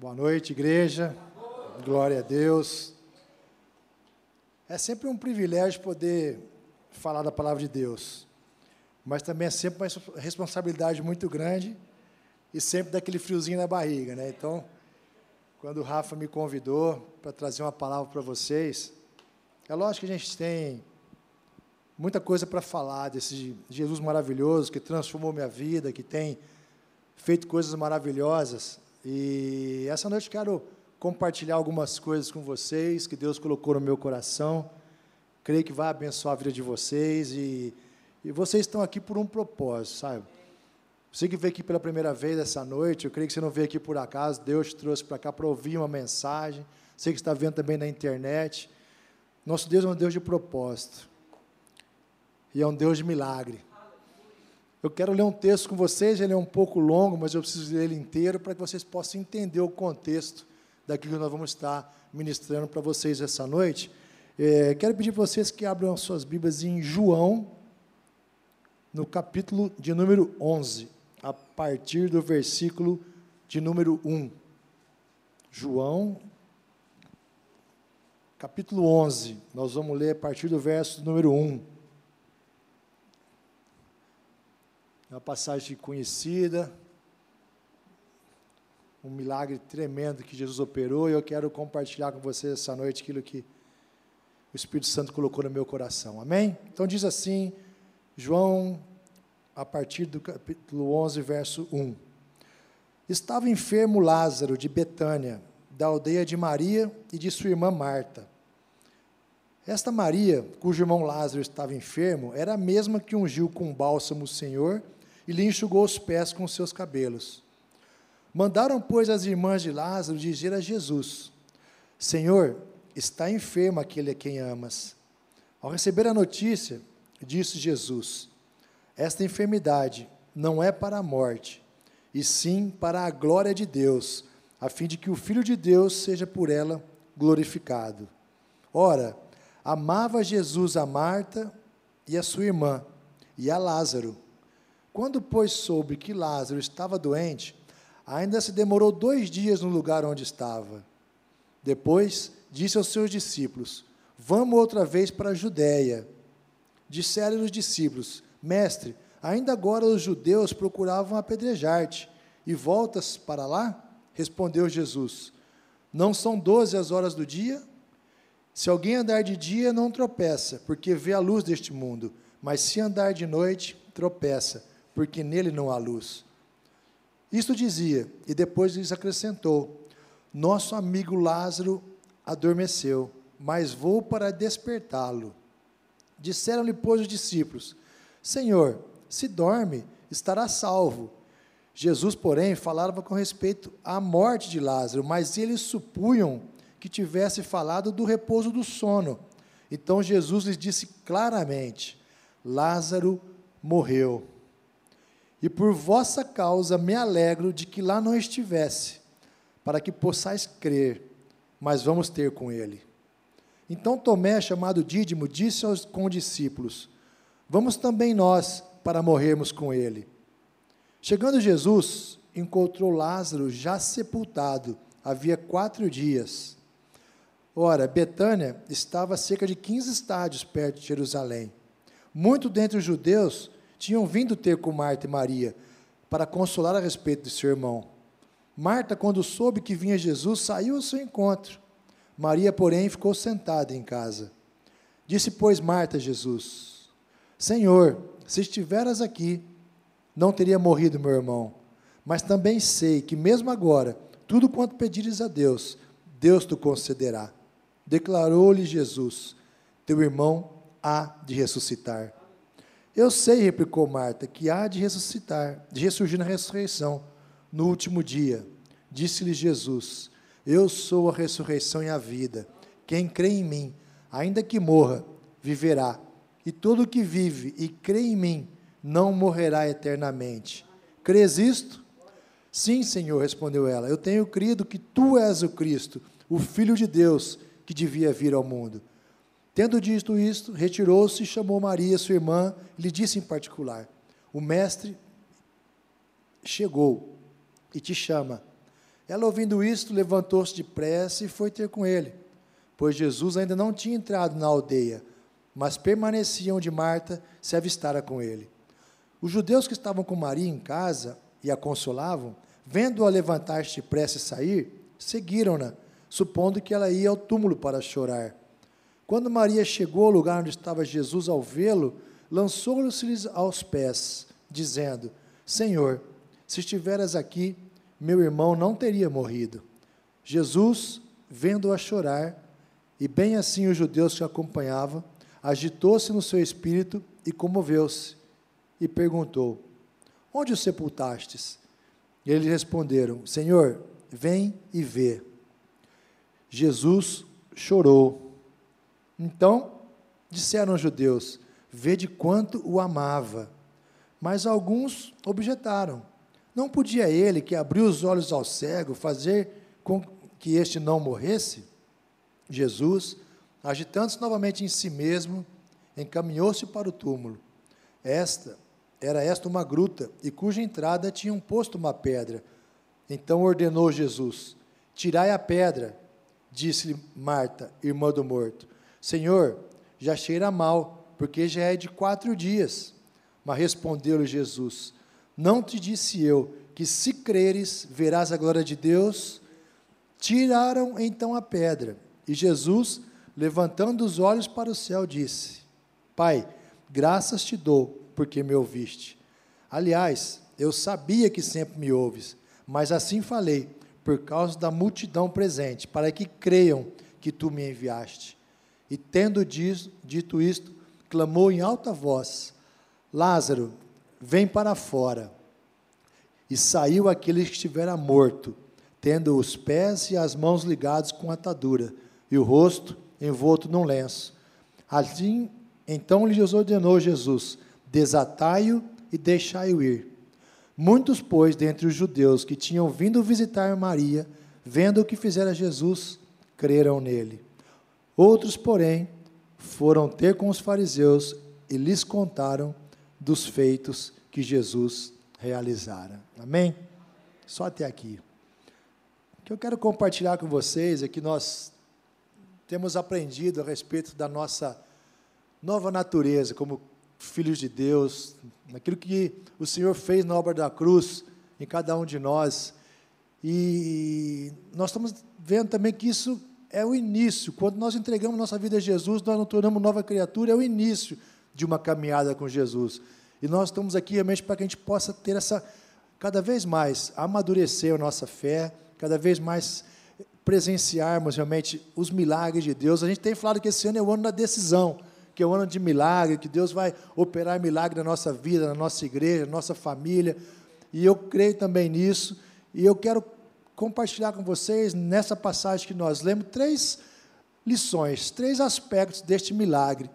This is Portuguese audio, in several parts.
Boa noite, igreja. Glória a Deus. É sempre um privilégio poder falar da palavra de Deus, mas também é sempre uma responsabilidade muito grande e sempre daquele friozinho na barriga, né? Então, quando o Rafa me convidou para trazer uma palavra para vocês, é lógico que a gente tem muita coisa para falar desse Jesus maravilhoso que transformou minha vida, que tem feito coisas maravilhosas. E essa noite quero compartilhar algumas coisas com vocês que Deus colocou no meu coração. Creio que vai abençoar a vida de vocês e, e vocês estão aqui por um propósito, sabe? Você que veio aqui pela primeira vez essa noite, eu creio que você não veio aqui por acaso, Deus te trouxe para cá para ouvir uma mensagem. Você que está vendo também na internet. Nosso Deus é um Deus de propósito. E é um Deus de milagre. Eu quero ler um texto com vocês, ele é um pouco longo, mas eu preciso ler ele inteiro para que vocês possam entender o contexto daquilo que nós vamos estar ministrando para vocês essa noite. É, quero pedir para vocês que abram as suas Bíblias em João, no capítulo de número 11, a partir do versículo de número 1. João, capítulo 11, nós vamos ler a partir do verso número 1. É uma passagem conhecida, um milagre tremendo que Jesus operou, e eu quero compartilhar com vocês essa noite aquilo que o Espírito Santo colocou no meu coração. Amém? Então diz assim, João, a partir do capítulo 11, verso 1. Estava enfermo Lázaro de Betânia, da aldeia de Maria e de sua irmã Marta. Esta Maria, cujo irmão Lázaro estava enfermo, era a mesma que ungiu com bálsamo o Senhor e lhe enxugou os pés com seus cabelos. Mandaram, pois, as irmãs de Lázaro dizer a Jesus: Senhor, está enfermo aquele a quem amas. Ao receber a notícia, disse Jesus: Esta enfermidade não é para a morte, e sim para a glória de Deus, a fim de que o Filho de Deus seja por ela glorificado. Ora, amava Jesus a Marta e a sua irmã, e a Lázaro. Quando, pois, soube que Lázaro estava doente, ainda se demorou dois dias no lugar onde estava. Depois disse aos seus discípulos: Vamos outra vez para a Judéia. Disseram os discípulos: Mestre, ainda agora os judeus procuravam apedrejar-te, e voltas para lá? Respondeu Jesus: Não são doze as horas do dia? Se alguém andar de dia, não tropeça, porque vê a luz deste mundo, mas se andar de noite, tropeça porque nele não há luz. Isto dizia, e depois lhes acrescentou: Nosso amigo Lázaro adormeceu, mas vou para despertá-lo. Disseram-lhe, pois, os discípulos: Senhor, se dorme, estará salvo. Jesus, porém, falava com respeito à morte de Lázaro, mas eles supunham que tivesse falado do repouso do sono. Então Jesus lhes disse claramente: Lázaro morreu. E por vossa causa me alegro de que lá não estivesse, para que possais crer, mas vamos ter com ele. Então Tomé, chamado Dídimo, disse aos com os discípulos: Vamos também nós para morrermos com ele. Chegando Jesus, encontrou Lázaro já sepultado, havia quatro dias. Ora, Betânia estava a cerca de 15 estádios perto de Jerusalém. Muito dentre os judeus tinham vindo ter com Marta e Maria para consolar a respeito de seu irmão. Marta, quando soube que vinha Jesus, saiu ao seu encontro. Maria, porém, ficou sentada em casa. Disse, pois, Marta a Jesus: Senhor, se estiveras aqui, não teria morrido meu irmão. Mas também sei que, mesmo agora, tudo quanto pedires a Deus, Deus te concederá. Declarou-lhe Jesus: Teu irmão há de ressuscitar. Eu sei, replicou Marta, que há de ressuscitar, de ressurgir na ressurreição, no último dia. Disse-lhe Jesus: Eu sou a ressurreição e a vida. Quem crê em mim, ainda que morra, viverá. E todo que vive e crê em mim, não morrerá eternamente. Crês isto? Sim, Senhor, respondeu ela. Eu tenho crido que tu és o Cristo, o Filho de Deus, que devia vir ao mundo. Tendo dito isto, retirou-se e chamou Maria, sua irmã, e lhe disse em particular: O mestre chegou e te chama. Ela, ouvindo isto, levantou-se depressa e foi ter com ele, pois Jesus ainda não tinha entrado na aldeia, mas permanecia onde Marta se avistara com ele. Os judeus que estavam com Maria em casa e a consolavam, vendo-a levantar-se depressa e sair, seguiram-na, supondo que ela ia ao túmulo para chorar. Quando Maria chegou ao lugar onde estava Jesus ao vê-lo, lançou-se aos pés, dizendo: Senhor, se estiveras aqui, meu irmão não teria morrido. Jesus, vendo-a chorar, e bem assim os judeus que a acompanhavam, agitou-se no seu espírito e comoveu-se, e perguntou: Onde o sepultastes? E eles responderam: Senhor, vem e vê. Jesus chorou. Então disseram os judeus: Vê de quanto o amava. Mas alguns objetaram: Não podia ele, que abriu os olhos ao cego, fazer com que este não morresse? Jesus, agitando-se novamente em si mesmo, encaminhou-se para o túmulo. Esta era esta uma gruta, e cuja entrada tinham posto uma pedra. Então ordenou Jesus: Tirai a pedra. Disse-lhe Marta, irmã do morto: Senhor, já cheira mal, porque já é de quatro dias. Mas respondeu-lhe Jesus: Não te disse eu que se creres verás a glória de Deus? Tiraram então a pedra. E Jesus, levantando os olhos para o céu, disse: Pai, graças te dou porque me ouviste. Aliás, eu sabia que sempre me ouves, mas assim falei, por causa da multidão presente, para que creiam que tu me enviaste. E tendo dito isto, clamou em alta voz: Lázaro, vem para fora. E saiu aquele que estivera morto, tendo os pés e as mãos ligados com atadura, e o rosto envolto num lenço. Assim, então lhes ordenou Jesus: desatai-o e deixai-o ir. Muitos, pois, dentre os judeus que tinham vindo visitar Maria, vendo o que fizera Jesus, creram nele. Outros, porém, foram ter com os fariseus e lhes contaram dos feitos que Jesus realizara. Amém? Só até aqui. O que eu quero compartilhar com vocês é que nós temos aprendido a respeito da nossa nova natureza como filhos de Deus, naquilo que o Senhor fez na obra da cruz em cada um de nós. E nós estamos vendo também que isso é o início. Quando nós entregamos nossa vida a Jesus, nós nos tornamos nova criatura, é o início de uma caminhada com Jesus. E nós estamos aqui realmente para que a gente possa ter essa, cada vez mais, amadurecer a nossa fé, cada vez mais presenciarmos realmente os milagres de Deus. A gente tem falado que esse ano é o ano da decisão que é um ano de milagre, que Deus vai operar milagre na nossa vida, na nossa igreja, na nossa família. E eu creio também nisso. E eu quero compartilhar com vocês, nessa passagem que nós lemos, três lições, três aspectos deste milagre,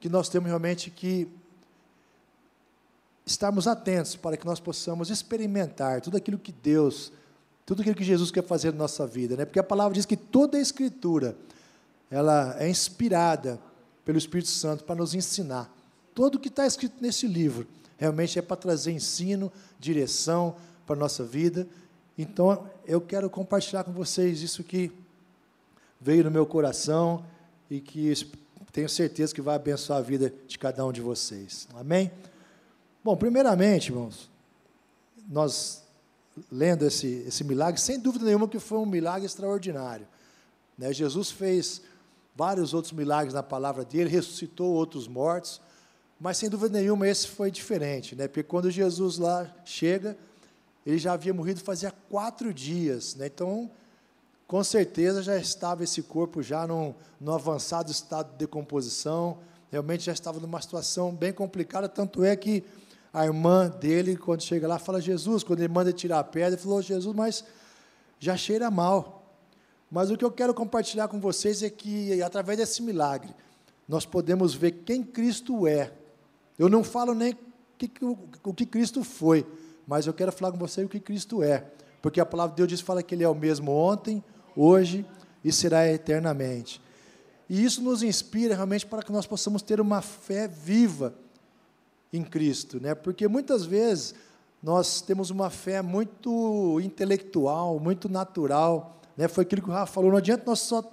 que nós temos realmente que estarmos atentos para que nós possamos experimentar tudo aquilo que Deus, tudo aquilo que Jesus quer fazer na nossa vida, né? Porque a palavra diz que toda a escritura ela é inspirada pelo Espírito Santo para nos ensinar. Tudo o que está escrito nesse livro realmente é para trazer ensino, direção para a nossa vida. Então, eu quero compartilhar com vocês isso que veio no meu coração e que tenho certeza que vai abençoar a vida de cada um de vocês. Amém? Bom, primeiramente, irmãos, nós lendo esse, esse milagre, sem dúvida nenhuma que foi um milagre extraordinário. Né? Jesus fez vários outros milagres na palavra dele, ressuscitou outros mortos, mas sem dúvida nenhuma esse foi diferente, né? Porque quando Jesus lá chega, ele já havia morrido fazia quatro dias, né? Então, com certeza já estava esse corpo já num, num avançado estado de decomposição, realmente já estava numa situação bem complicada, tanto é que a irmã dele, quando chega lá, fala Jesus, quando ele manda tirar a pedra, ele falou, Jesus, mas já cheira mal. Mas o que eu quero compartilhar com vocês é que, através desse milagre, nós podemos ver quem Cristo é. Eu não falo nem o que Cristo foi, mas eu quero falar com vocês o que Cristo é. Porque a palavra de Deus diz, fala que Ele é o mesmo ontem, hoje e será eternamente. E isso nos inspira realmente para que nós possamos ter uma fé viva em Cristo, né? Porque muitas vezes nós temos uma fé muito intelectual, muito natural. Né? Foi aquilo que o Rafa falou, não adianta nós só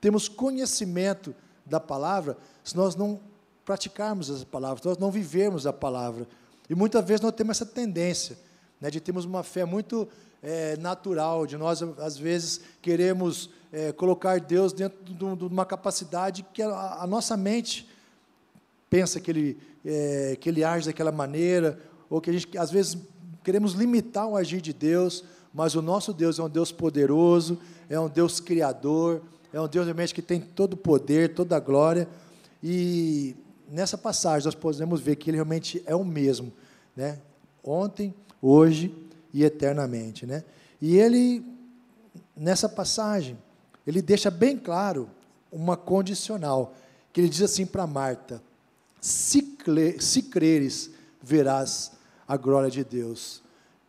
termos conhecimento da palavra se nós não praticarmos essa palavra, se nós não vivermos a palavra. E muitas vezes nós temos essa tendência né, de termos uma fé muito é, natural, de nós, às vezes, queremos é, colocar Deus dentro de, uma capacidade que a, a, nossa mente pensa que ele, é, que ele age daquela maneira, ou que a gente, às vezes, queremos limitar o agir de Deus, mas o nosso Deus é um Deus poderoso, é um Deus criador, é um Deus realmente que tem todo o poder, toda a glória, e nessa passagem nós podemos ver que ele realmente é o mesmo, né? ontem, hoje e eternamente. Né? E ele, nessa passagem, ele deixa bem claro uma condicional, que ele diz assim para Marta: se, se creres, verás a glória de Deus.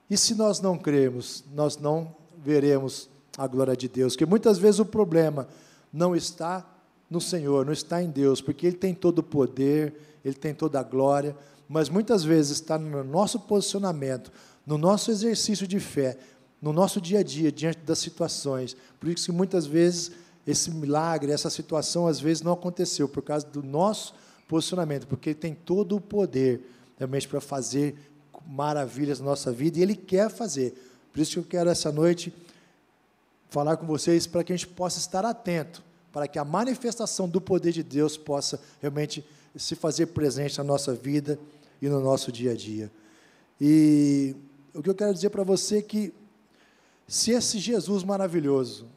E se nós não cremos, nós não veremos a glória de Deus. Porque muitas vezes o problema não está no Senhor, não está em Deus, porque Ele tem todo o poder, Ele tem toda a glória, mas muitas vezes está no nosso posicionamento, no nosso exercício de fé, no nosso dia a dia, diante das situações. Por isso que muitas vezes esse milagre, essa situação, às vezes não aconteceu, por causa do nosso posicionamento, porque Ele tem todo o poder realmente para fazer maravilhas na nossa vida e Ele quer fazer. Por isso que eu quero essa noite falar com vocês para que a gente possa estar atento, para que a manifestação do poder de Deus possa realmente se fazer presente na nossa vida e no nosso dia a dia. E o que eu quero dizer para você é que se esse Jesus maravilhoso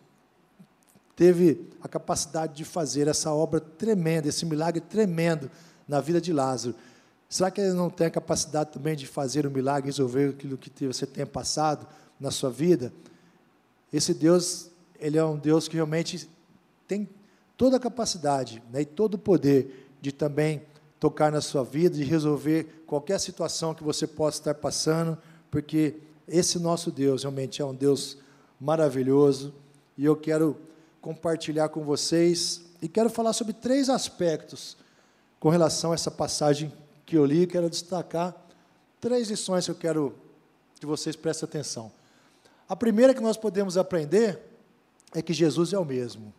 teve a capacidade de fazer essa obra tremenda, esse milagre tremendo na vida de Lázaro, Será que ele não tem a capacidade também de fazer o um milagre, resolver aquilo que você tem passado na sua vida? Esse Deus, ele é um Deus que realmente tem toda a capacidade né, e todo o poder de também tocar na sua vida, de resolver qualquer situação que você possa estar passando, porque esse nosso Deus realmente é um Deus maravilhoso e eu quero compartilhar com vocês e quero falar sobre três aspectos com relação a essa passagem que eu li, quero destacar três lições que eu quero que vocês prestem atenção. A primeira que nós podemos aprender é que Jesus é o mesmo.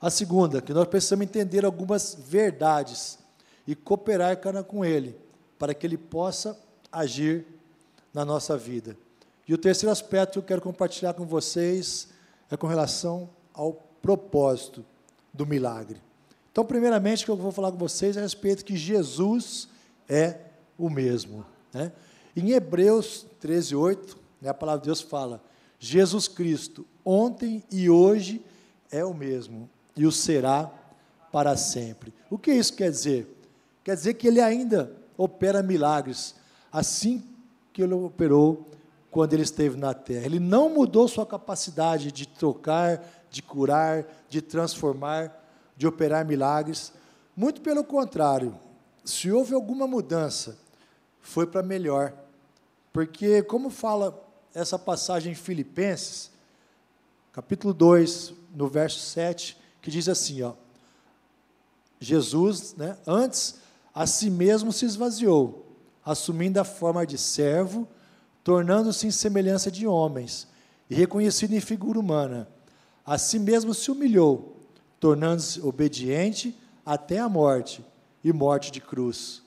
A segunda, que nós precisamos entender algumas verdades e cooperar com Ele, para que Ele possa agir na nossa vida. E o terceiro aspecto que eu quero compartilhar com vocês é com relação ao propósito do milagre. Então, primeiramente, o que eu vou falar com vocês é a respeito que Jesus é o mesmo. Né? Em Hebreus 13, 8, né, a palavra de Deus fala: Jesus Cristo, ontem e hoje é o mesmo, e o será para sempre. O que isso quer dizer? Quer dizer que ele ainda opera milagres, assim que ele operou quando ele esteve na terra. Ele não mudou sua capacidade de tocar, de curar, de transformar de operar milagres. Muito pelo contrário, se houve alguma mudança, foi para melhor. Porque, como fala essa passagem em Filipenses, capítulo 2, no verso 7, que diz assim: ó, Jesus, né, antes, a si mesmo se esvaziou, assumindo a forma de servo, tornando-se em semelhança de homens, e reconhecido em figura humana. A si mesmo se humilhou, tornando-se obediente até a morte e morte de cruz.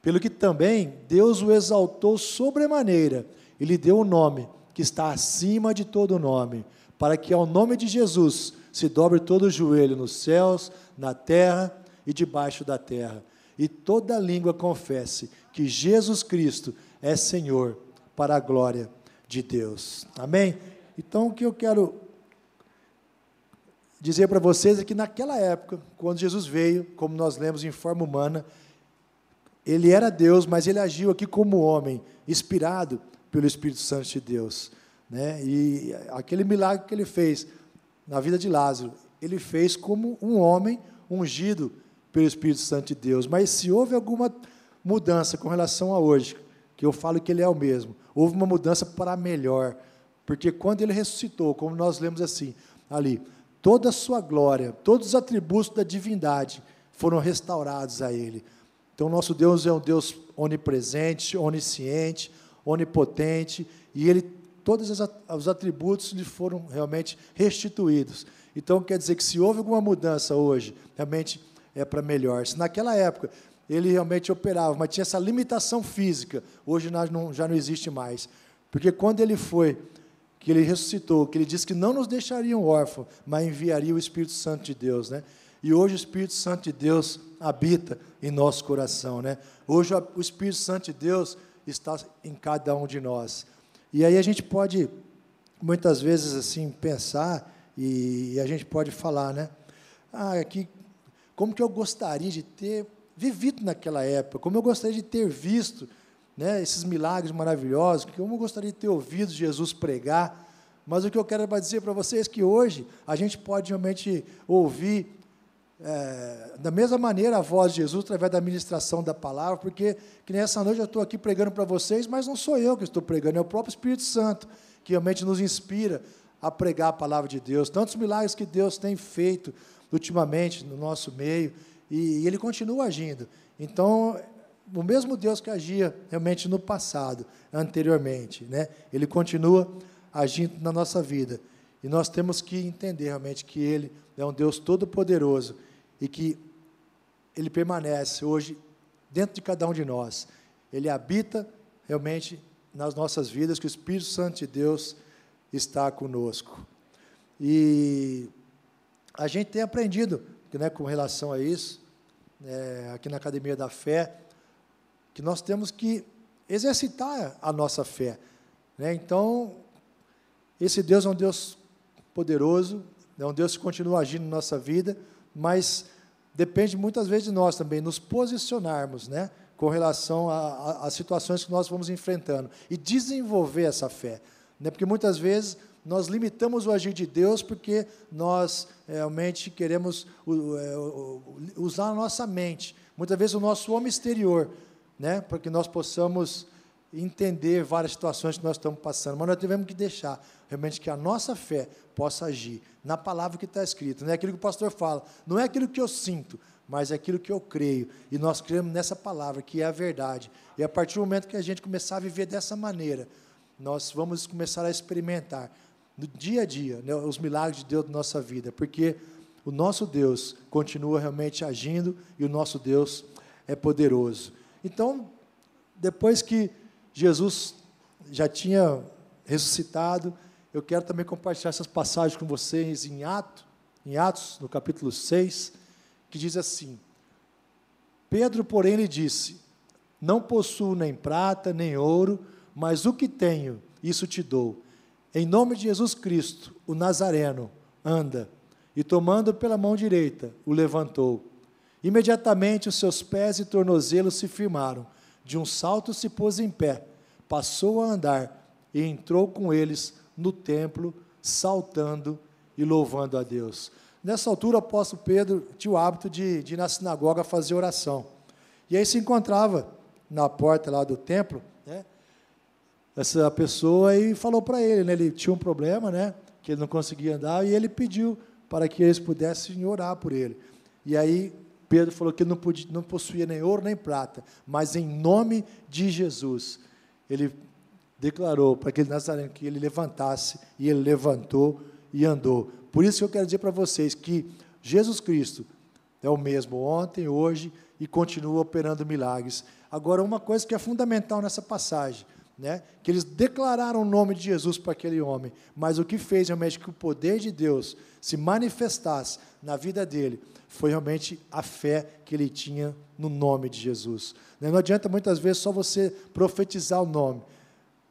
Pelo que também Deus o exaltou sobremaneira e lhe deu o um nome que está acima de todo nome, para que ao nome de Jesus se dobre todo o joelho nos céus, na terra e debaixo da terra, e toda língua confesse que Jesus Cristo é Senhor, para a glória de Deus. Amém? Então, o que eu quero dizer para vocês é que naquela época, quando Jesus veio, como nós lemos em forma humana, ele era Deus, mas ele agiu aqui como homem, inspirado pelo Espírito Santo de Deus. Né? E aquele milagre que ele fez na vida de Lázaro, ele fez como um homem ungido pelo Espírito Santo de Deus. Mas se houve alguma mudança com relação a hoje, que eu falo que ele é o mesmo, houve uma mudança para melhor. Porque quando ele ressuscitou, como nós lemos assim, ali, toda a sua glória, todos os atributos da divindade foram restaurados a ele. Então, nosso Deus é um Deus onipresente, onisciente, onipotente, e ele todos os atributos lhe foram realmente restituídos. Então, quer dizer que se houve alguma mudança hoje, realmente é para melhor. Se naquela época ele realmente operava, mas tinha essa limitação física, hoje não, já não existe mais. Porque quando ele foi, que ele ressuscitou, que ele disse que não nos deixaria órfãos, mas enviaria o Espírito Santo de Deus, né? E hoje o Espírito Santo de Deus habita em nosso coração, né? Hoje o Espírito Santo de Deus está em cada um de nós. E aí a gente pode muitas vezes assim pensar e, a gente pode falar, né? Ah, aqui como que eu gostaria de ter vivido naquela época, como eu gostaria de ter visto, né, esses milagres maravilhosos, como eu gostaria de ter ouvido Jesus pregar. Mas o que eu quero dizer para vocês é que hoje a gente pode realmente ouvir é, da mesma maneira a voz de Jesus através da ministração da palavra, porque que nessa noite eu estou aqui pregando para vocês, mas não sou eu que estou pregando, é o próprio Espírito Santo que realmente nos inspira a pregar a palavra de Deus. Tantos milagres que Deus tem feito ultimamente no nosso meio, e, e Ele continua agindo. Então, o mesmo Deus que agia realmente no passado, anteriormente, né? Ele continua agindo na nossa vida. E nós temos que entender realmente que Ele é um Deus todo-poderoso e que Ele permanece hoje dentro de cada um de nós. Ele habita realmente nas nossas vidas, que o Espírito Santo de Deus está conosco. E a gente tem aprendido né, com relação a isso, é, aqui na Academia da Fé, que nós temos que exercitar a nossa fé. Né? Então, esse Deus é um Deus poderoso, é um Deus que continua agindo na nossa vida, mas depende muitas vezes de nós também nos posicionarmos, né, com relação às situações que nós vamos enfrentando e desenvolver essa fé, né, porque muitas vezes nós limitamos o agir de Deus porque nós realmente queremos é, usar a nossa mente, muitas vezes o nosso homem exterior, né, para que nós possamos entender várias situações que nós estamos passando, mas nós devemos que deixar realmente que a nossa fé possa agir na palavra que está escrito. Não é aquilo que o pastor fala, não é aquilo que eu sinto, mas é aquilo que eu creio. E nós cremos nessa palavra, que é a verdade. E a partir do momento que a gente começar a viver dessa maneira, nós vamos começar a experimentar no dia a dia né, os milagres de Deus na nossa vida, porque o nosso Deus continua realmente agindo e o nosso Deus é poderoso. Então, depois que Jesus já tinha ressuscitado, eu quero também compartilhar essas passagens com vocês em Atos, em Atos, no capítulo 6, que diz assim: Pedro, porém, lhe disse: Não possuo nem prata, nem ouro, mas o que tenho, isso te dou. Em nome de Jesus Cristo, o Nazareno, anda. E tomando pela mão direita, o levantou. Imediatamente os seus pés e tornozelos se firmaram. De um salto se pôs em pé, passou a andar e entrou com eles no templo, saltando e louvando a Deus. Nessa altura, o apóstolo Pedro tinha o hábito de, de ir na sinagoga fazer oração. E aí se encontrava na porta lá do templo, essa pessoa e falou para ele, né, ele tinha um problema, né, que ele não conseguia andar, e ele pediu para que eles pudessem orar por ele. E aí Pedro falou que não, podia, não possuía nem ouro nem prata, mas em nome de Jesus, ele declarou para aquele Nazareno que ele levantasse, e ele levantou e andou. Por isso que eu quero dizer para vocês que Jesus Cristo é o mesmo ontem, hoje e continua operando milagres. Agora, uma coisa que é fundamental nessa passagem, né, que eles declararam o nome de Jesus para aquele homem, mas o que fez realmente que o poder de Deus se manifestasse na vida dele foi realmente a fé que ele tinha no nome de Jesus. Não adianta muitas vezes só você profetizar o nome,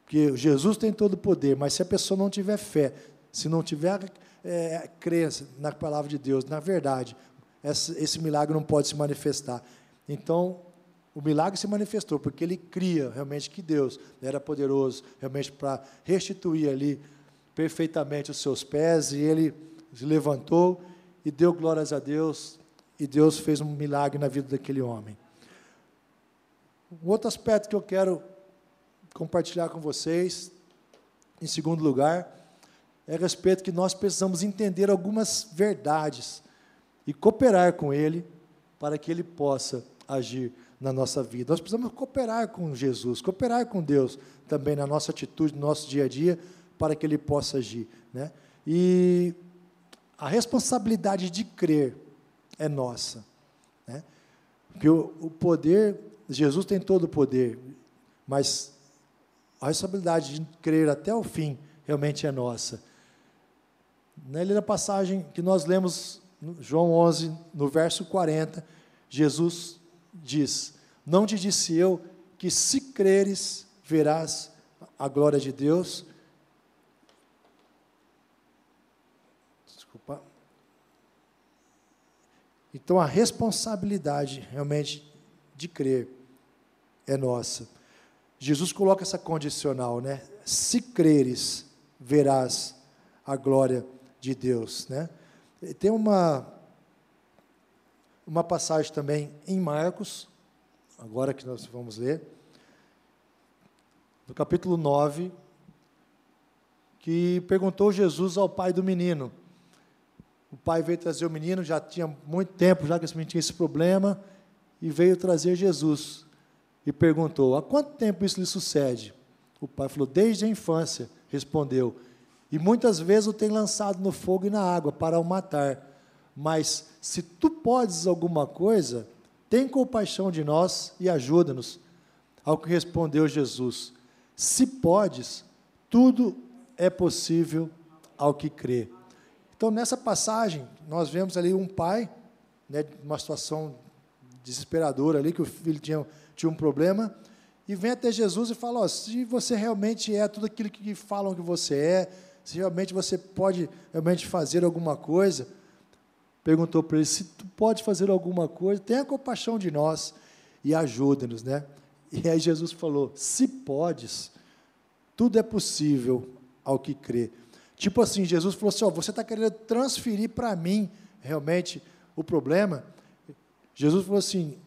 porque Jesus tem todo o poder, mas se a pessoa não tiver fé, se não tiver é, crença na palavra de Deus, na verdade, esse, esse milagre não pode se manifestar. Então, o milagre se manifestou porque ele cria realmente que Deus era poderoso realmente para restituir ali perfeitamente os seus pés e ele se levantou e deu glórias a Deus e Deus fez um milagre na vida daquele homem. Um outro aspecto que eu quero compartilhar com vocês, em segundo lugar, é a respeito que nós precisamos entender algumas verdades e cooperar com Ele para que Ele possa agir na nossa vida. Nós precisamos cooperar com Jesus, cooperar com Deus também na nossa atitude, no nosso dia a dia, para que Ele possa agir. Né? E a responsabilidade de crer é nossa. Né? Porque o, o poder, Jesus tem todo o poder, mas a responsabilidade de crer até o fim realmente é nossa. Na linda passagem que nós lemos, João 11, no verso 40, Jesus diz: Não te disse eu que se creres, verás a glória de Deus? Desculpa. Então a responsabilidade realmente de crer é nossa. Jesus coloca essa condicional, né? Se creres, verás a glória de Deus, né? Tem uma uma passagem também em Marcos, agora que nós vamos ler, no capítulo 9, que perguntou Jesus ao pai do menino. O pai veio trazer o menino, já tinha muito tempo já que esse menino tinha esse problema, e veio trazer Jesus. E perguntou: Há quanto tempo isso lhe sucede? O pai falou: Desde a infância, respondeu. E muitas vezes o tem lançado no fogo e na água para o matar. Mas se tu podes alguma coisa, tem compaixão de nós e ajuda-nos. Ao que respondeu Jesus: Se podes, tudo é possível ao que crê. Então, nessa passagem, nós vemos ali um pai, né, uma situação desesperadora ali, que o filho tinha, tinha um problema, e vem até Jesus e fala: oh, se você realmente é tudo aquilo que falam que você é, se realmente você pode realmente fazer alguma coisa, perguntou para ele: se tu pode fazer alguma coisa, tenha compaixão de nós e ajuda-nos, né? E aí Jesus falou: se podes, tudo é possível ao que crê. Tipo assim, Jesus falou assim: ó, você está querendo transferir para mim realmente o problema? Jesus falou assim,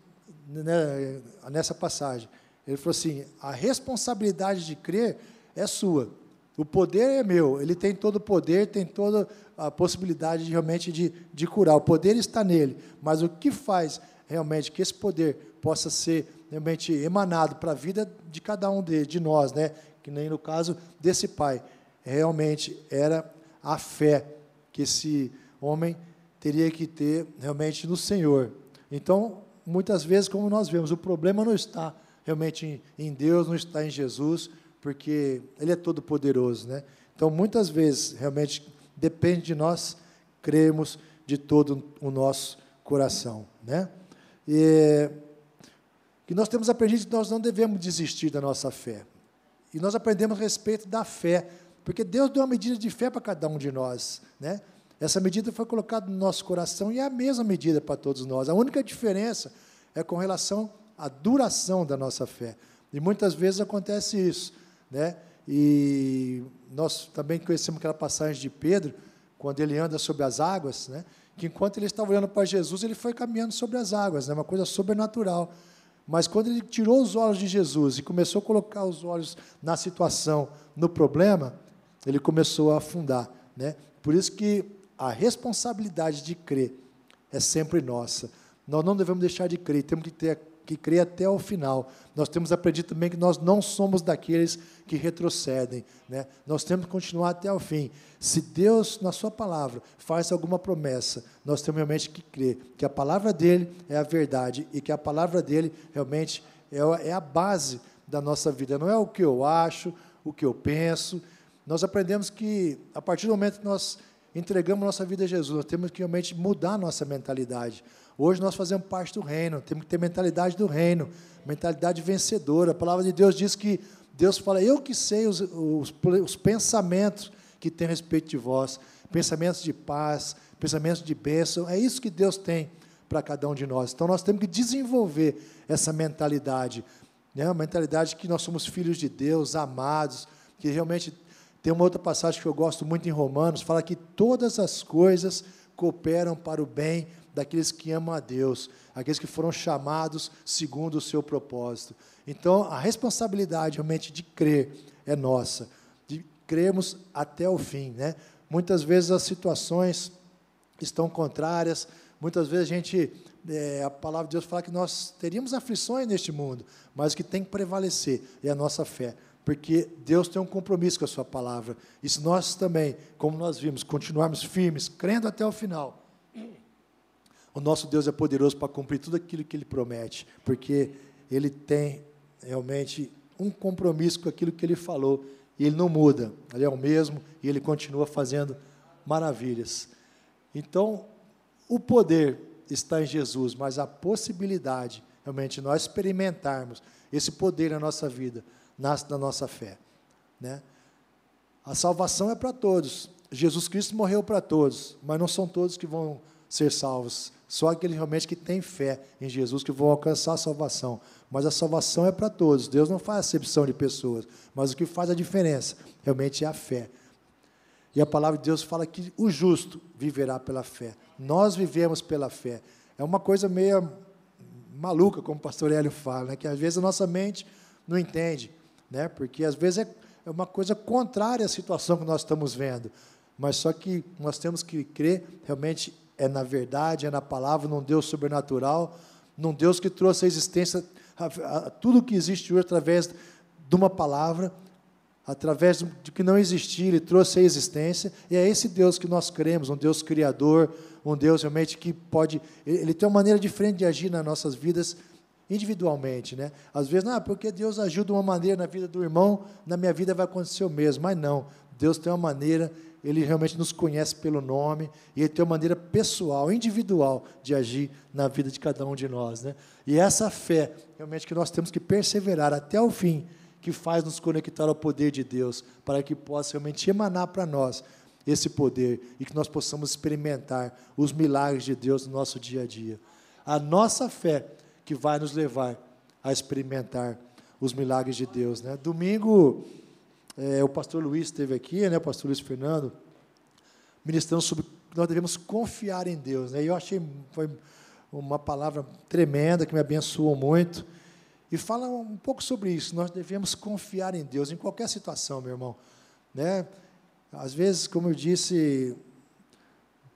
né, nessa passagem, ele falou assim: a responsabilidade de crer é sua. O poder é meu, ele tem todo o poder, tem toda a possibilidade de, realmente de, de curar. O poder está nele, mas o que faz realmente que esse poder possa ser realmente emanado para a vida de cada um de, de nós, né? que nem no caso desse pai, realmente era a fé que esse homem teria que ter realmente no Senhor. Então, muitas vezes, como nós vemos, o problema não está realmente em Deus, não está em Jesus, porque Ele é todo poderoso, né? Então, muitas vezes, realmente, depende de nós cremos de todo o nosso coração, né? E que nós temos aprendido que nós não devemos desistir da nossa fé. E nós aprendemos a respeito da fé, porque Deus deu uma medida de fé para cada um de nós, né? Essa medida foi colocada no nosso coração e é a mesma medida para todos nós. A única diferença é com relação à duração da nossa fé. E muitas vezes acontece isso. Né? E nós também conhecemos aquela passagem de Pedro, quando ele anda sobre as águas, né? que enquanto ele estava olhando para Jesus, ele foi caminhando sobre as águas, né? uma coisa sobrenatural. Mas quando ele tirou os olhos de Jesus e começou a colocar os olhos na situação, no problema, ele começou a afundar. Né? Por isso que a responsabilidade de crer é sempre nossa. Nós não devemos deixar de crer, temos que ter que crê até o final. Nós temos aprendido também que nós não somos daqueles que retrocedem. Né? Nós temos que continuar até o fim. Se Deus, na Sua palavra, faz alguma promessa, nós temos realmente que crer que a palavra dele é a verdade e que a palavra dele realmente é, é a base da nossa vida. Não é o que eu acho, o que eu penso. Nós aprendemos que, a partir do momento que nós entregamos nossa vida a Jesus, nós temos que realmente mudar nossa mentalidade. Hoje nós fazemos parte do reino, temos que ter mentalidade do reino, mentalidade vencedora. A palavra de Deus diz que Deus fala: Eu que sei os, os, os pensamentos que tem a respeito de vós, pensamentos de paz, pensamentos de bênção. É isso que Deus tem para cada um de nós. Então nós temos que desenvolver essa mentalidade, né? uma mentalidade que nós somos filhos de Deus, amados, que realmente tem uma outra passagem que eu gosto muito em Romanos, fala que todas as coisas cooperam para o bem daqueles que amam a Deus, aqueles que foram chamados segundo o seu propósito. Então, a responsabilidade realmente de crer é nossa, de crermos até o fim. Né? Muitas vezes as situações estão contrárias, muitas vezes a gente é, a palavra de Deus fala que nós teríamos aflições neste mundo, mas o que tem que prevalecer é a nossa fé, porque Deus tem um compromisso com a Sua palavra. E se nós também, como nós vimos, continuarmos firmes, crendo até o final, o nosso Deus é poderoso para cumprir tudo aquilo que Ele promete, porque Ele tem realmente um compromisso com aquilo que Ele falou, e Ele não muda, Ele é o mesmo, e Ele continua fazendo maravilhas. Então, o poder está em Jesus, mas a possibilidade, realmente, nós experimentarmos esse poder na nossa vida, nasce da nossa fé. Né? A salvação é para todos. Jesus Cristo morreu para todos, mas não são todos que vão ser salvos. Só aqueles realmente que têm fé em Jesus que vão alcançar a salvação. Mas a salvação é para todos. Deus não faz acepção de pessoas. Mas o que faz a diferença realmente é a fé. E a palavra de Deus fala que o justo viverá pela fé. Nós vivemos pela fé. É uma coisa meio maluca, como o pastor Hélio fala, né? que às vezes a nossa mente não entende, né? porque às vezes é, é uma coisa contrária à situação que nós estamos vendo. Mas só que nós temos que crer realmente é na verdade, é na palavra, num Deus sobrenatural, num Deus que trouxe a existência, a, a, tudo que existe hoje através de uma palavra, através de que não existia, Ele trouxe a existência, e é esse Deus que nós cremos, um Deus criador, um Deus realmente que pode, Ele tem uma maneira diferente de agir nas nossas vidas individualmente, né? Às vezes, não, ah, porque Deus ajuda de uma maneira na vida do irmão, na minha vida vai acontecer o mesmo, mas não, Deus tem uma maneira ele realmente nos conhece pelo nome e ele tem uma maneira pessoal, individual de agir na vida de cada um de nós, né? E essa fé, realmente que nós temos que perseverar até o fim, que faz nos conectar ao poder de Deus, para que possa realmente emanar para nós esse poder e que nós possamos experimentar os milagres de Deus no nosso dia a dia. A nossa fé que vai nos levar a experimentar os milagres de Deus, né? Domingo é, o pastor Luiz esteve aqui, né, o pastor Luiz Fernando, ministrando sobre nós devemos confiar em Deus. Né? E eu achei foi uma palavra tremenda que me abençoou muito. E fala um pouco sobre isso. Nós devemos confiar em Deus em qualquer situação, meu irmão. Né? Às vezes, como eu disse,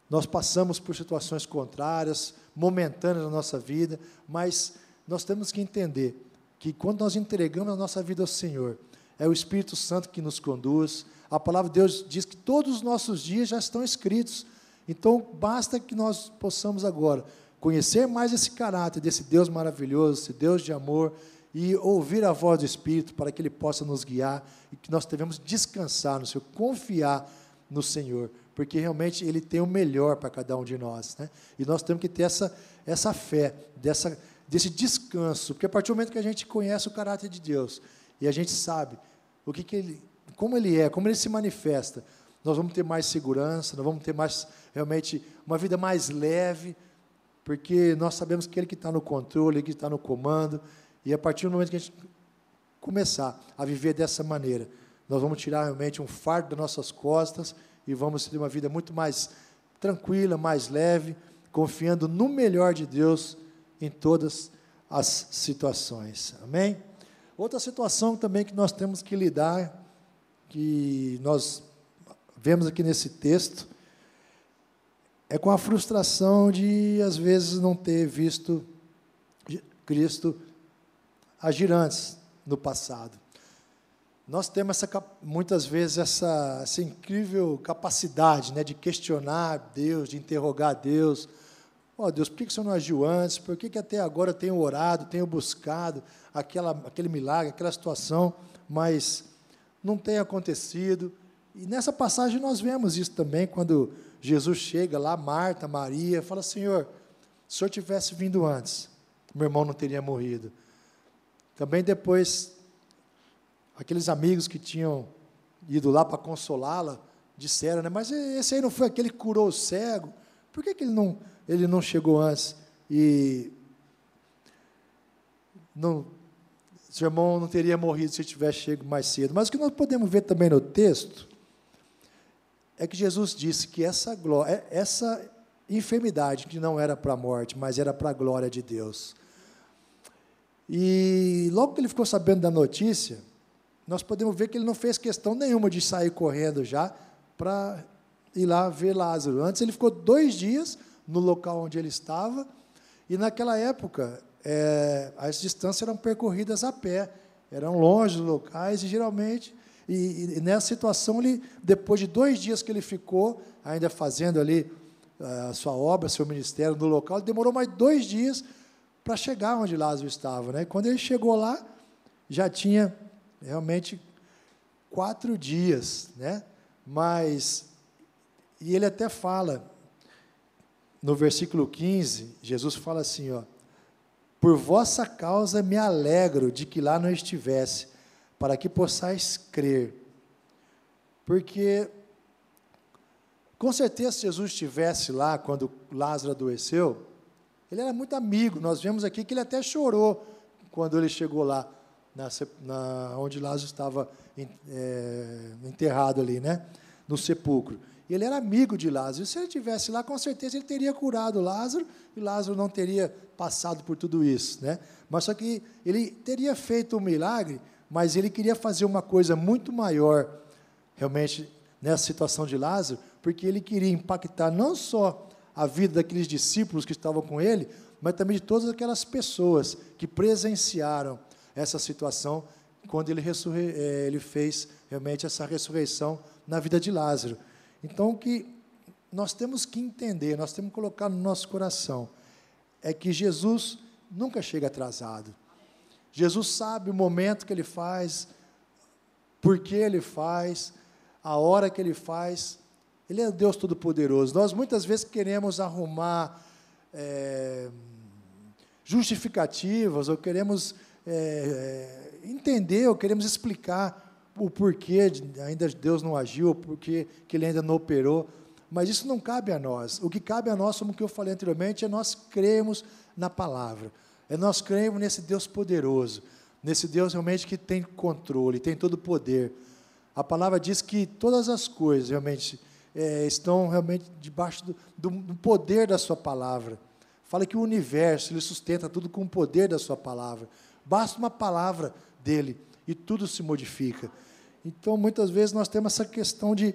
nós passamos por situações contrárias, momentâneas na nossa vida, mas nós temos que entender que quando nós entregamos a nossa vida ao Senhor, é o Espírito Santo que nos conduz. A palavra de Deus diz que todos os nossos dias já estão escritos. Então, basta que nós possamos agora conhecer mais esse caráter desse Deus maravilhoso, esse Deus de amor, e ouvir a voz do Espírito para que Ele possa nos guiar e que nós devemos descansar no Senhor, confiar no Senhor, porque realmente Ele tem o melhor para cada um de nós. Né? E nós temos que ter essa, essa fé, dessa, desse descanso, porque a partir do momento que a gente conhece o caráter de Deus e a gente sabe o que, que ele, como ele é, como ele se manifesta, nós vamos ter mais segurança, nós vamos ter mais realmente uma vida mais leve, porque nós sabemos que ele que está no controle, ele que está no comando, e a partir do momento que a gente começar a viver dessa maneira, nós vamos tirar realmente um fardo das nossas costas e vamos ter uma vida muito mais tranquila, mais leve, confiando no melhor de Deus em todas as situações. Amém? Outra situação também que nós temos que lidar, que nós vemos aqui nesse texto, é com a frustração de, às vezes, não ter visto Cristo agir antes, no passado. Nós temos essa, muitas vezes essa, essa incrível capacidade né, de questionar Deus, de interrogar Deus, Ó oh, Deus, por que, o Senhor não agiu antes? Por que, que até agora eu tenho orado, tenho buscado aquela, aquele milagre, aquela situação, mas não tem acontecido? E nessa passagem nós vemos isso também, quando Jesus chega lá, Marta, Maria, fala: Senhor, se Senhor tivesse vindo antes, meu irmão não teria morrido. Também depois, aqueles amigos que tinham ido lá para consolá-la, disseram, né, mas esse aí não foi aquele que curou o cego? Por que, que ele não ele não chegou antes e não, seu irmão não teria morrido se tivesse chego mais cedo. Mas o que nós podemos ver também no texto é que Jesus disse que essa glória, é, essa enfermidade que não era para a morte, mas era para a glória de Deus. E logo que ele ficou sabendo da notícia, nós podemos ver que ele não fez questão nenhuma de sair correndo já para ir lá ver Lázaro. Antes ele ficou dois dias no local onde ele estava, E naquela época, é, as distâncias eram percorridas a pé, eram longe dos locais, e geralmente, e, e, nessa situação, ele, depois de dois dias que ele ficou, ainda fazendo ali eh, a sua obra, seu ministério no local, demorou mais dois dias para chegar onde Lázaro estava. Né? Quando ele chegou lá, já tinha realmente quatro dias, né? mas, e ele até fala, no versículo 15, Jesus fala assim, ó, por vossa causa me alegro de que lá não estivesse, para que possais crer. Porque, com certeza, se Jesus estivesse lá quando Lázaro adoeceu, ele era muito amigo. Nós vemos aqui que ele até chorou quando ele chegou lá, na, na onde Lázaro estava é, enterrado ali, né? no sepulcro. Ele era amigo de Lázaro. Se ele tivesse lá, com certeza ele teria curado Lázaro e Lázaro não teria passado por tudo isso, né? Mas só que ele teria feito um milagre, mas ele queria fazer uma coisa muito maior, realmente nessa situação de Lázaro, porque ele queria impactar não só a vida daqueles discípulos que estavam com ele, mas também de todas aquelas pessoas que presenciaram essa situação quando ele, eh, ele fez realmente essa ressurreição na vida de Lázaro. Então, que nós temos que entender, nós temos que colocar no nosso coração, é que Jesus nunca chega atrasado. Jesus sabe o momento que ele faz, por que ele faz, a hora que ele faz. Ele é Deus Todo-Poderoso. Nós muitas vezes queremos arrumar é, justificativas, ou queremos é, entender, ou queremos explicar o porquê de, ainda Deus não agiu, o porquê que ele ainda não operou, mas isso não cabe a nós. O que cabe a nós, como que eu falei anteriormente, é nós cremos na palavra. É nós cremos nesse Deus poderoso, nesse Deus realmente que tem controle, tem todo o poder. A palavra diz que todas as coisas realmente é, estão realmente debaixo do, do, do, poder da sua palavra. Fala que o universo ele sustenta tudo com o poder da sua palavra. Basta uma palavra dele e tudo se modifica. Então, muitas vezes nós temos essa questão de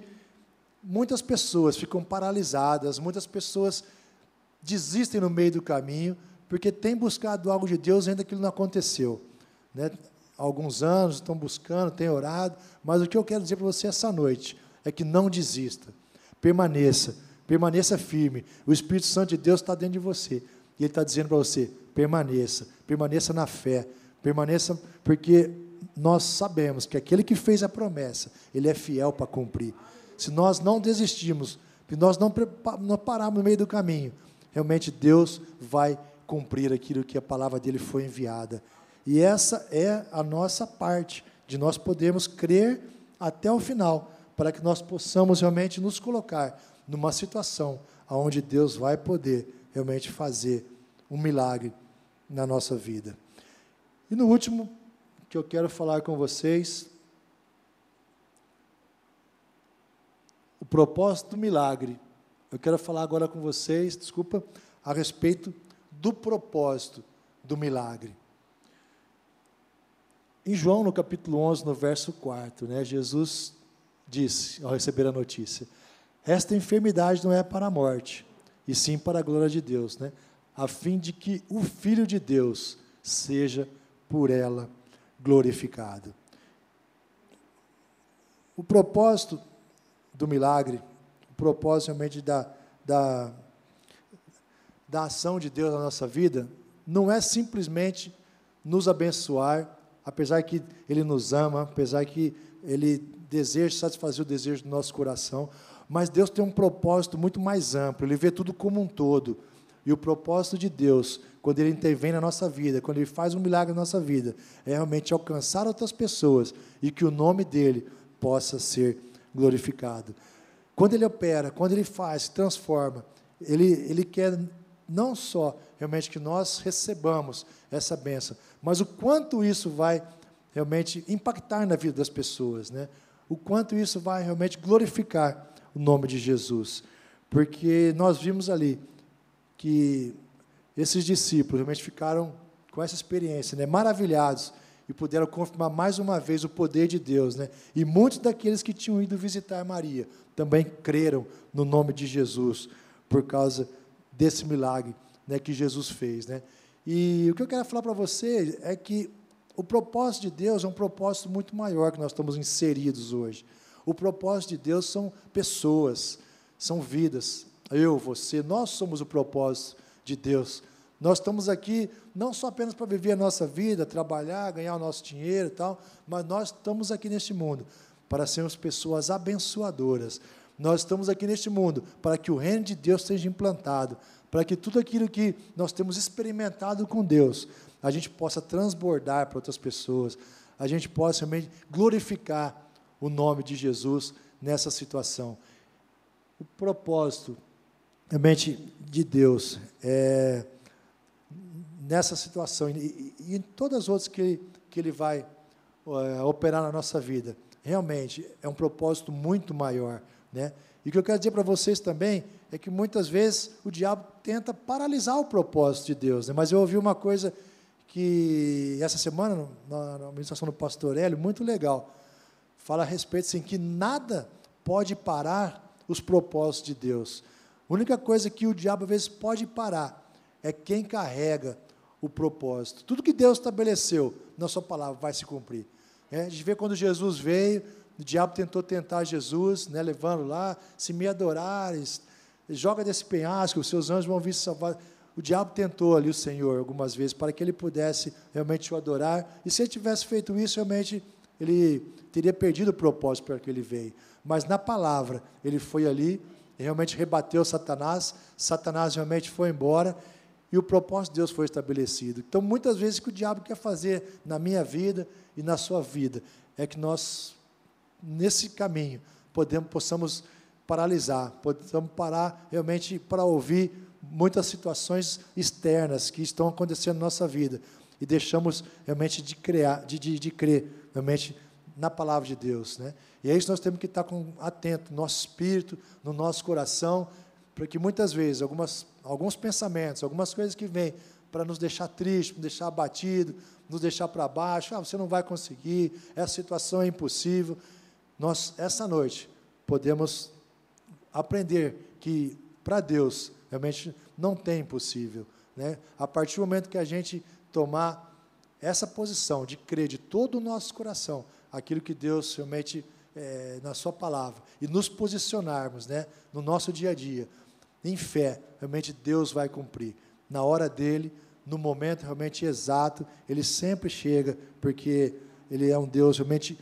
muitas pessoas ficam paralisadas, muitas pessoas desistem no meio do caminho, porque têm buscado algo de Deus e ainda aquilo não aconteceu. Né? Alguns anos estão buscando, têm orado, mas o que eu quero dizer para você essa noite é que não desista, permaneça, permaneça firme. O Espírito Santo de Deus está dentro de você e Ele está dizendo para você: permaneça, permaneça na fé, permaneça, porque nós sabemos que aquele que fez a promessa, ele é fiel para cumprir. Se nós não desistirmos, se nós não, não pararmos no meio do caminho, realmente Deus vai cumprir aquilo que a palavra dele foi enviada. E essa é a nossa parte, de nós podermos crer até o final, para que nós possamos realmente nos colocar numa situação onde Deus vai poder realmente fazer um milagre na nossa vida. E no último que eu quero falar com vocês o propósito do milagre. Eu quero falar agora com vocês, desculpa, a respeito do propósito do milagre. Em João, no capítulo 11, no verso 4, né, Jesus disse, ao receber a notícia: Esta enfermidade não é para a morte, e sim para a glória de Deus, né, a fim de que o Filho de Deus seja por ela glorificado. O propósito do milagre, o propósito realmente da, da, da ação de Deus na nossa vida, não é simplesmente nos abençoar, apesar que Ele nos ama, apesar que Ele deseja satisfazer o desejo do nosso coração, mas Deus tem um propósito muito mais amplo, Ele vê tudo como um todo. E o propósito de Deus, quando Ele intervém na nossa vida, quando Ele faz um milagre na nossa vida, é realmente alcançar outras pessoas e que o nome dEle possa ser glorificado. Quando Ele opera, quando Ele faz, transforma, Ele, ele quer não só realmente que nós recebamos essa benção, mas o quanto isso vai realmente impactar na vida das pessoas, né? O quanto isso vai realmente glorificar o nome de Jesus. Porque nós vimos ali que esses discípulos realmente ficaram com essa experiência, né, maravilhados, e puderam confirmar mais uma vez o poder de Deus. Né? E muitos daqueles que tinham ido visitar Maria também creram no nome de Jesus, por causa desse milagre né, que Jesus fez. Né? E o que eu quero falar para você é que o propósito de Deus é um propósito muito maior que nós estamos inseridos hoje. O propósito de Deus são pessoas, são vidas. Eu, você, nós somos o propósito de Deus. Nós estamos aqui não só apenas para viver a nossa vida, trabalhar, ganhar o nosso dinheiro e tal, mas nós estamos aqui neste mundo para sermos pessoas abençoadoras. Nós estamos aqui neste mundo para que o reino de Deus seja implantado, para que tudo aquilo que nós temos experimentado com Deus, a gente possa transbordar para outras pessoas, a gente possa realmente glorificar o nome de Jesus nessa situação. O propósito realmente de Deus é nessa situação e, e, em todas as outras que que ele vai é, operar na nossa vida. Realmente é um propósito muito maior. Né? E o que eu quero dizer para vocês também é que muitas vezes o diabo tenta paralisar o propósito de Deus. Né? Mas eu ouvi uma coisa que essa semana, na, na ministração do pastor Hélio, muito legal, fala a respeito assim, que nada pode parar os propósitos de Deus. A única coisa que o diabo às vezes pode parar é quem carrega o propósito. Tudo que Deus estabeleceu na sua palavra vai se cumprir. É, a gente vê quando Jesus veio, o diabo tentou tentar Jesus, né, levando lá, se me adorares, joga desse penhasco, os seus anjos vão vir salvar. O diabo tentou ali o Senhor algumas vezes para que ele pudesse realmente o adorar, e se ele tivesse feito isso, realmente ele teria perdido o propósito para que ele veio. Mas na palavra, ele foi ali, realmente rebateu Satanás, Satanás realmente foi embora, e o propósito de Deus foi estabelecido. Então, muitas vezes, o que o diabo quer fazer na minha vida e na sua vida é que nós, nesse caminho, podemos, possamos paralisar, possamos parar realmente para ouvir muitas situações externas que estão acontecendo na nossa vida e deixamos realmente de, criar, de, de, de crer realmente na palavra de Deus. Né? E é isso que nós temos que estar com, atento no nosso espírito, no nosso coração, porque muitas vezes algumas alguns pensamentos, algumas coisas que vêm para nos deixar triste, nos deixar abatido, nos deixar para baixo, ah, você não vai conseguir, essa situação é impossível. Nós, essa noite, podemos aprender que para Deus realmente não tem impossível. Né? A partir do momento que a gente tomar essa posição de crer de todo o nosso coração aquilo que Deus realmente é, na Sua palavra e nos posicionarmos né, no nosso dia a dia, em fé, realmente Deus vai cumprir. Na hora dele, no momento realmente exato, ele sempre chega, porque ele é um Deus realmente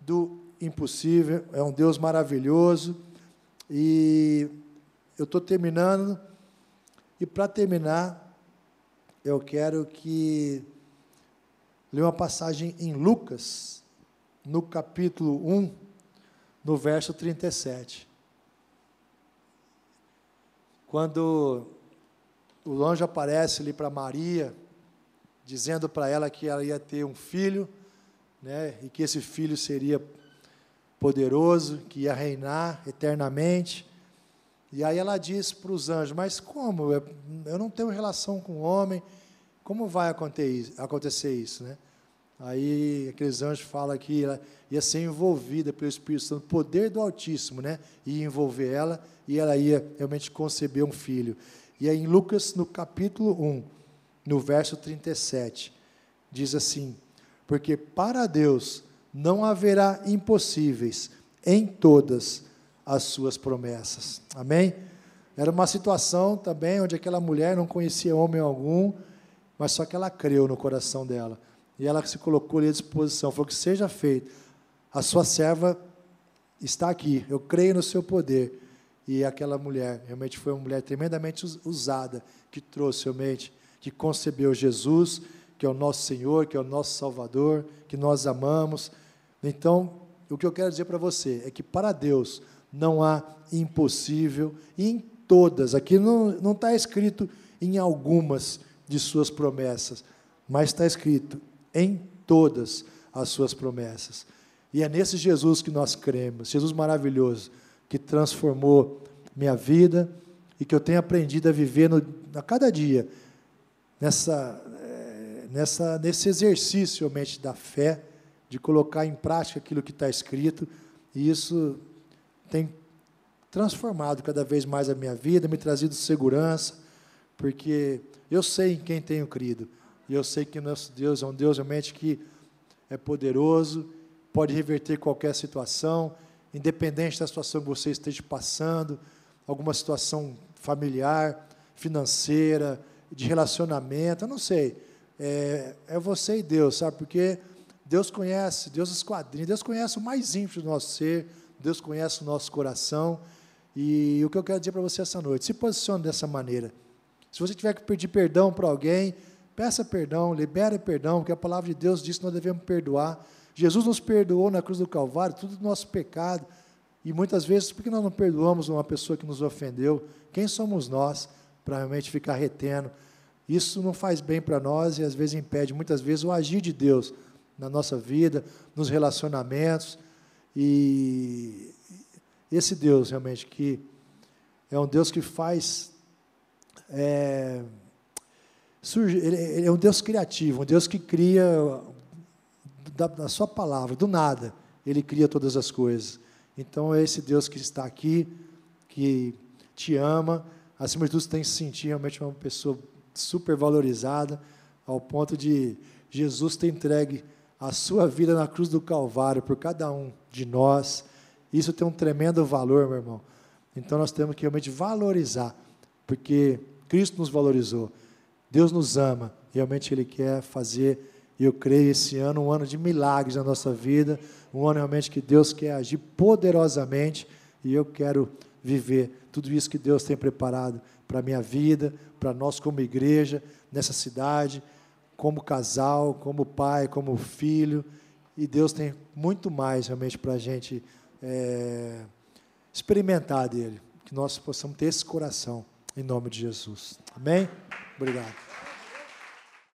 do impossível, é um Deus maravilhoso. E eu estou terminando, e para terminar, eu quero que ler uma passagem em Lucas, no capítulo 1, no verso 37. Quando o anjo aparece ali para Maria, dizendo para ela que ela ia ter um filho, né, e que esse filho seria poderoso, que ia reinar eternamente. E aí ela diz para os anjos: Mas como? Eu não tenho relação com o homem, como vai acontecer isso? Né? Aí aqueles anjos falam que ela ia ser envolvida pelo Espírito Santo, poder do Altíssimo, né? Ia envolver ela e ela ia realmente conceber um filho. E aí em Lucas, no capítulo 1, no verso 37, diz assim: Porque para Deus não haverá impossíveis em todas as suas promessas. Amém? Era uma situação também onde aquela mulher não conhecia homem algum, mas só que ela creu no coração dela. E ela se colocou ali à disposição, falou que seja feito. A sua serva está aqui, eu creio no seu poder. E aquela mulher realmente foi uma mulher tremendamente usada, que trouxe realmente, que concebeu Jesus, que é o nosso Senhor, que é o nosso Salvador, que nós amamos. Então, o que eu quero dizer para você é que para Deus não há impossível em todas, aqui não está escrito em algumas de suas promessas, mas está escrito em todas as suas promessas. E é nesse Jesus que nós cremos, Jesus maravilhoso, que transformou minha vida e que eu tenho aprendido a viver no, a cada dia nessa, eh, nessa, nesse exercício realmente da fé, de colocar em prática aquilo que está escrito, e isso tem transformado cada vez mais a minha vida, me trazido segurança, porque eu sei em quem tenho crido, e eu sei que nosso Deus é um Deus realmente que é poderoso, pode reverter qualquer situação, independente da situação que você esteja passando, alguma situação familiar, financeira, de relacionamento, eu não sei. É, é você e Deus, sabe? Porque Deus conhece, Deus esquadrinha, Deus conhece o mais íntimo do nosso ser, Deus conhece o nosso coração. E o que eu quero dizer para você essa noite, se posicione dessa maneira. Se você tiver que pedir perdão para alguém, peça perdão, libere perdão, porque a palavra de Deus diz que nós devemos perdoar. Jesus nos perdoou na cruz do Calvário, tudo do nosso pecado. E muitas vezes, por que nós não perdoamos uma pessoa que nos ofendeu? Quem somos nós para realmente ficar retendo? Isso não faz bem para nós e às vezes impede, muitas vezes, o agir de Deus na nossa vida, nos relacionamentos. E esse Deus, realmente, que é um Deus que faz. É, surge, ele, ele, é um Deus criativo, um Deus que cria da, da sua palavra, do nada, ele cria todas as coisas. Então é esse Deus que está aqui, que te ama, acima de tudo, você tem que se sentir realmente uma pessoa super valorizada, ao ponto de Jesus ter entregue a sua vida na cruz do Calvário por cada um de nós. Isso tem um tremendo valor, meu irmão. Então nós temos que realmente valorizar, porque Cristo nos valorizou. Deus nos ama, realmente Ele quer fazer, e eu creio, esse ano, um ano de milagres na nossa vida, um ano realmente que Deus quer agir poderosamente, e eu quero viver tudo isso que Deus tem preparado para a minha vida, para nós como igreja, nessa cidade, como casal, como pai, como filho. E Deus tem muito mais realmente para a gente é, experimentar dele. Que nós possamos ter esse coração, em nome de Jesus. Amém? Obrigado.